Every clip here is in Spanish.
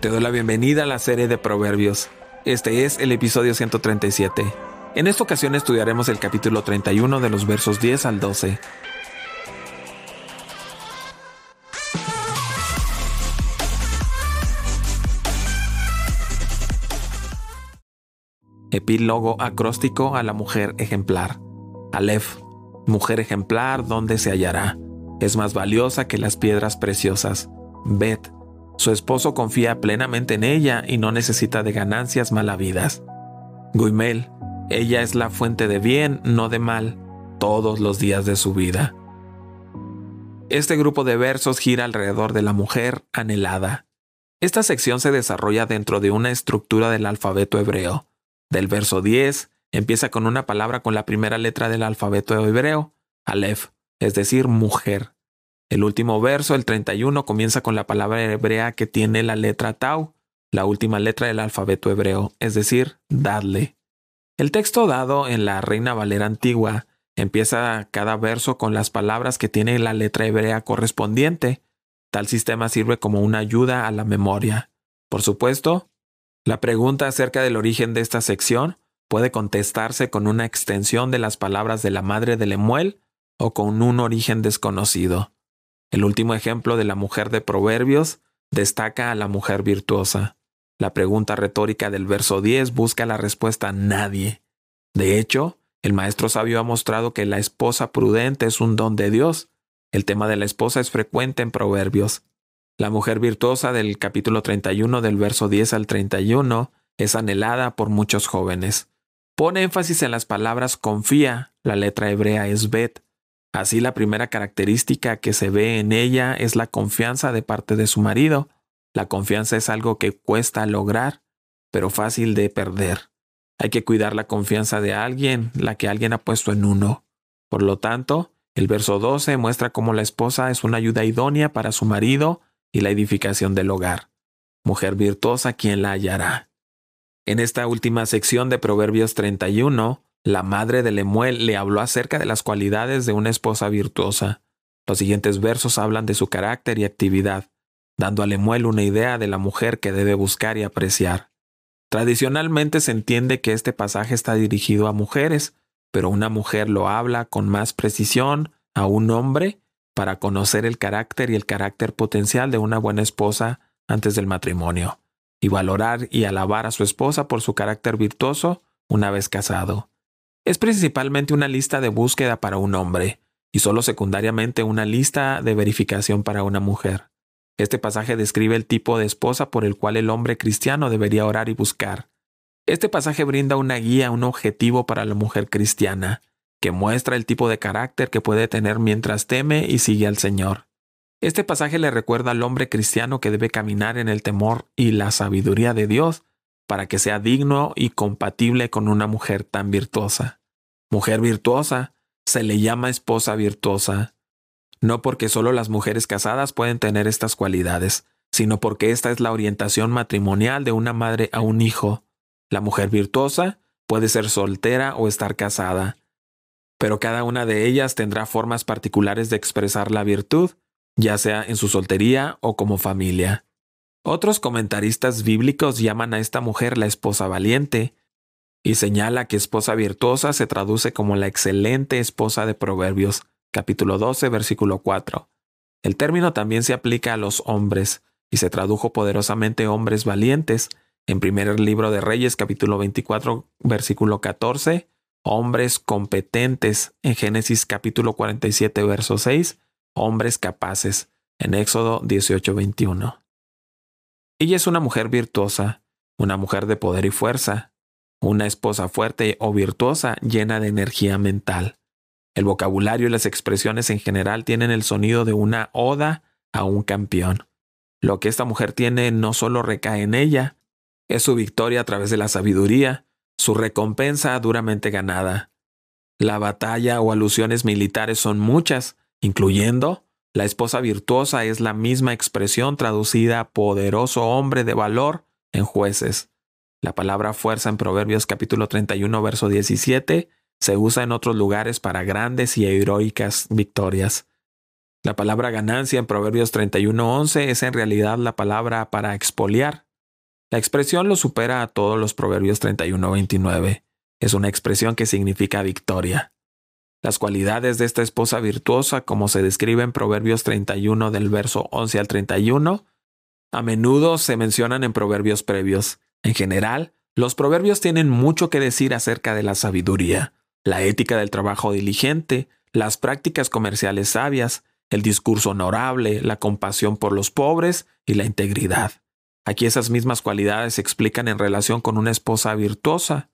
Te doy la bienvenida a la serie de Proverbios. Este es el episodio 137. En esta ocasión estudiaremos el capítulo 31 de los versos 10 al 12. Epílogo acróstico a la mujer ejemplar. Aleph, mujer ejemplar, ¿dónde se hallará? Es más valiosa que las piedras preciosas. Bet, su esposo confía plenamente en ella y no necesita de ganancias malavidas. Guimel, ella es la fuente de bien, no de mal, todos los días de su vida. Este grupo de versos gira alrededor de la mujer anhelada. Esta sección se desarrolla dentro de una estructura del alfabeto hebreo. Del verso 10 empieza con una palabra con la primera letra del alfabeto hebreo, Aleph, es decir, mujer. El último verso, el 31, comienza con la palabra hebrea que tiene la letra Tau, la última letra del alfabeto hebreo, es decir, dadle. El texto dado en la Reina Valera antigua empieza cada verso con las palabras que tiene la letra hebrea correspondiente. Tal sistema sirve como una ayuda a la memoria. Por supuesto, la pregunta acerca del origen de esta sección puede contestarse con una extensión de las palabras de la madre de Lemuel o con un origen desconocido. El último ejemplo de la mujer de Proverbios destaca a la mujer virtuosa. La pregunta retórica del verso 10 busca la respuesta nadie. De hecho, el maestro sabio ha mostrado que la esposa prudente es un don de Dios. El tema de la esposa es frecuente en Proverbios. La mujer virtuosa del capítulo 31 del verso 10 al 31 es anhelada por muchos jóvenes. Pone énfasis en las palabras confía, la letra hebrea es bet, Así la primera característica que se ve en ella es la confianza de parte de su marido. La confianza es algo que cuesta lograr, pero fácil de perder. Hay que cuidar la confianza de alguien, la que alguien ha puesto en uno. Por lo tanto, el verso 12 muestra cómo la esposa es una ayuda idónea para su marido y la edificación del hogar. Mujer virtuosa, quien la hallará? En esta última sección de Proverbios 31, la madre de Lemuel le habló acerca de las cualidades de una esposa virtuosa. Los siguientes versos hablan de su carácter y actividad, dando a Lemuel una idea de la mujer que debe buscar y apreciar. Tradicionalmente se entiende que este pasaje está dirigido a mujeres, pero una mujer lo habla con más precisión a un hombre para conocer el carácter y el carácter potencial de una buena esposa antes del matrimonio, y valorar y alabar a su esposa por su carácter virtuoso una vez casado es principalmente una lista de búsqueda para un hombre y solo secundariamente una lista de verificación para una mujer. Este pasaje describe el tipo de esposa por el cual el hombre cristiano debería orar y buscar. Este pasaje brinda una guía, un objetivo para la mujer cristiana, que muestra el tipo de carácter que puede tener mientras teme y sigue al Señor. Este pasaje le recuerda al hombre cristiano que debe caminar en el temor y la sabiduría de Dios para que sea digno y compatible con una mujer tan virtuosa. Mujer virtuosa se le llama esposa virtuosa, no porque solo las mujeres casadas pueden tener estas cualidades, sino porque esta es la orientación matrimonial de una madre a un hijo. La mujer virtuosa puede ser soltera o estar casada, pero cada una de ellas tendrá formas particulares de expresar la virtud, ya sea en su soltería o como familia. Otros comentaristas bíblicos llaman a esta mujer la esposa valiente, y señala que esposa virtuosa se traduce como la excelente esposa de Proverbios, capítulo 12, versículo 4. El término también se aplica a los hombres, y se tradujo poderosamente hombres valientes, en primer libro de Reyes, capítulo 24, versículo 14, hombres competentes, en Génesis capítulo 47, verso 6, hombres capaces, en Éxodo 18, 21. Ella es una mujer virtuosa, una mujer de poder y fuerza, una esposa fuerte o virtuosa llena de energía mental. El vocabulario y las expresiones en general tienen el sonido de una oda a un campeón. Lo que esta mujer tiene no solo recae en ella, es su victoria a través de la sabiduría, su recompensa duramente ganada. La batalla o alusiones militares son muchas, incluyendo la esposa virtuosa es la misma expresión traducida poderoso hombre de valor en jueces. La palabra fuerza en Proverbios capítulo 31 verso 17 se usa en otros lugares para grandes y heroicas victorias. La palabra ganancia en Proverbios 31.11 es en realidad la palabra para expoliar, La expresión lo supera a todos los Proverbios 31-29. Es una expresión que significa victoria. Las cualidades de esta esposa virtuosa, como se describe en Proverbios 31 del verso 11 al 31, a menudo se mencionan en proverbios previos. En general, los proverbios tienen mucho que decir acerca de la sabiduría, la ética del trabajo diligente, las prácticas comerciales sabias, el discurso honorable, la compasión por los pobres y la integridad. Aquí esas mismas cualidades se explican en relación con una esposa virtuosa.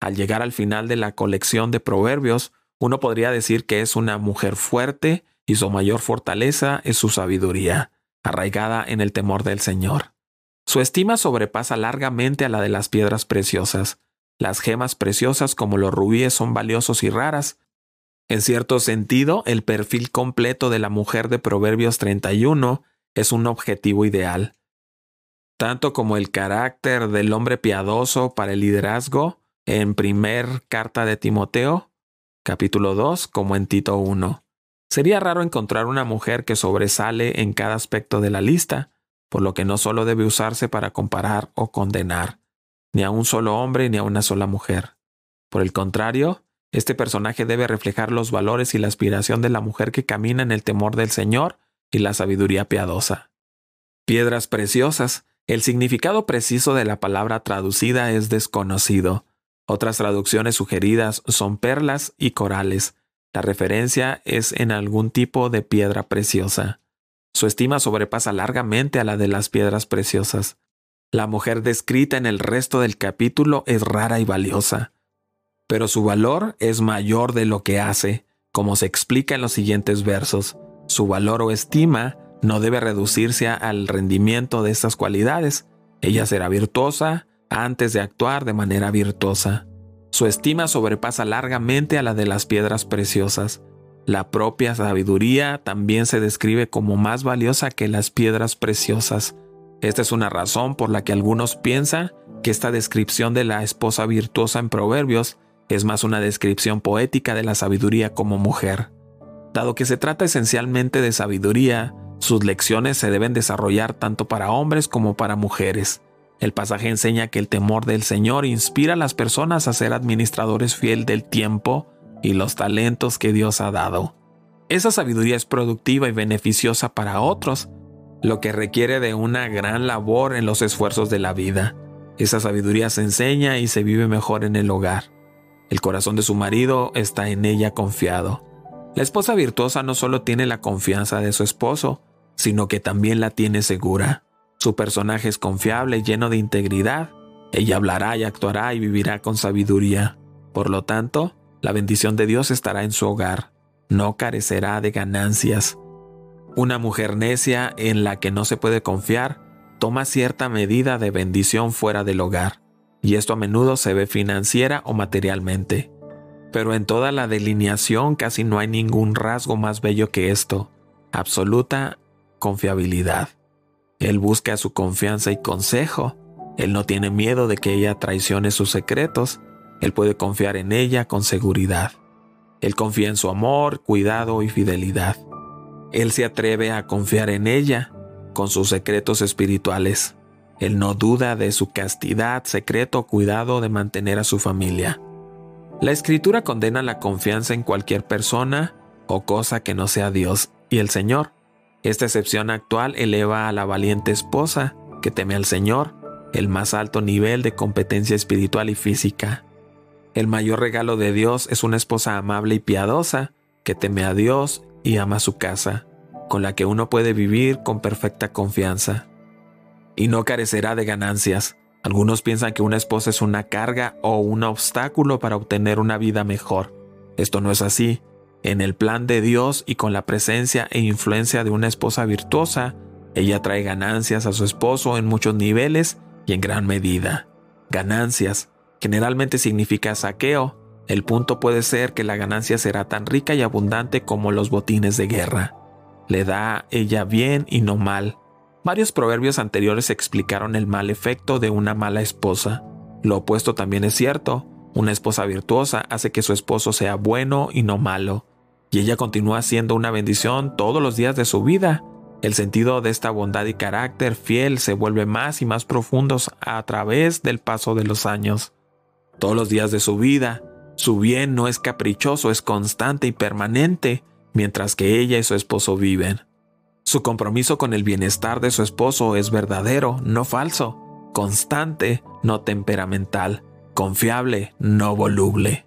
Al llegar al final de la colección de proverbios, uno podría decir que es una mujer fuerte y su mayor fortaleza es su sabiduría arraigada en el temor del Señor. Su estima sobrepasa largamente a la de las piedras preciosas. Las gemas preciosas como los rubíes son valiosos y raras. En cierto sentido, el perfil completo de la mujer de Proverbios 31 es un objetivo ideal. Tanto como el carácter del hombre piadoso para el liderazgo en primer carta de Timoteo, capítulo 2, como en Tito 1. Sería raro encontrar una mujer que sobresale en cada aspecto de la lista, por lo que no solo debe usarse para comparar o condenar, ni a un solo hombre ni a una sola mujer. Por el contrario, este personaje debe reflejar los valores y la aspiración de la mujer que camina en el temor del Señor y la sabiduría piadosa. Piedras preciosas. El significado preciso de la palabra traducida es desconocido. Otras traducciones sugeridas son perlas y corales, la referencia es en algún tipo de piedra preciosa. Su estima sobrepasa largamente a la de las piedras preciosas. La mujer descrita en el resto del capítulo es rara y valiosa, pero su valor es mayor de lo que hace, como se explica en los siguientes versos. Su valor o estima no debe reducirse al rendimiento de estas cualidades. Ella será virtuosa antes de actuar de manera virtuosa. Su estima sobrepasa largamente a la de las piedras preciosas. La propia sabiduría también se describe como más valiosa que las piedras preciosas. Esta es una razón por la que algunos piensan que esta descripción de la esposa virtuosa en Proverbios es más una descripción poética de la sabiduría como mujer. Dado que se trata esencialmente de sabiduría, sus lecciones se deben desarrollar tanto para hombres como para mujeres. El pasaje enseña que el temor del Señor inspira a las personas a ser administradores fiel del tiempo y los talentos que Dios ha dado. Esa sabiduría es productiva y beneficiosa para otros, lo que requiere de una gran labor en los esfuerzos de la vida. Esa sabiduría se enseña y se vive mejor en el hogar. El corazón de su marido está en ella confiado. La esposa virtuosa no solo tiene la confianza de su esposo, sino que también la tiene segura. Su personaje es confiable, lleno de integridad. Ella hablará y actuará y vivirá con sabiduría. Por lo tanto, la bendición de Dios estará en su hogar. No carecerá de ganancias. Una mujer necia en la que no se puede confiar toma cierta medida de bendición fuera del hogar, y esto a menudo se ve financiera o materialmente. Pero en toda la delineación casi no hay ningún rasgo más bello que esto, absoluta confiabilidad. Él busca su confianza y consejo. Él no tiene miedo de que ella traicione sus secretos. Él puede confiar en ella con seguridad. Él confía en su amor, cuidado y fidelidad. Él se atreve a confiar en ella con sus secretos espirituales. Él no duda de su castidad, secreto o cuidado de mantener a su familia. La escritura condena la confianza en cualquier persona o cosa que no sea Dios y el Señor. Esta excepción actual eleva a la valiente esposa que teme al Señor el más alto nivel de competencia espiritual y física. El mayor regalo de Dios es una esposa amable y piadosa que teme a Dios y ama su casa, con la que uno puede vivir con perfecta confianza. Y no carecerá de ganancias. Algunos piensan que una esposa es una carga o un obstáculo para obtener una vida mejor. Esto no es así. En el plan de Dios y con la presencia e influencia de una esposa virtuosa, ella trae ganancias a su esposo en muchos niveles y en gran medida. Ganancias generalmente significa saqueo. El punto puede ser que la ganancia será tan rica y abundante como los botines de guerra. Le da ella bien y no mal. Varios proverbios anteriores explicaron el mal efecto de una mala esposa. Lo opuesto también es cierto. Una esposa virtuosa hace que su esposo sea bueno y no malo y ella continúa siendo una bendición todos los días de su vida. El sentido de esta bondad y carácter fiel se vuelve más y más profundos a través del paso de los años. Todos los días de su vida, su bien no es caprichoso, es constante y permanente, mientras que ella y su esposo viven. Su compromiso con el bienestar de su esposo es verdadero, no falso, constante, no temperamental, confiable, no voluble.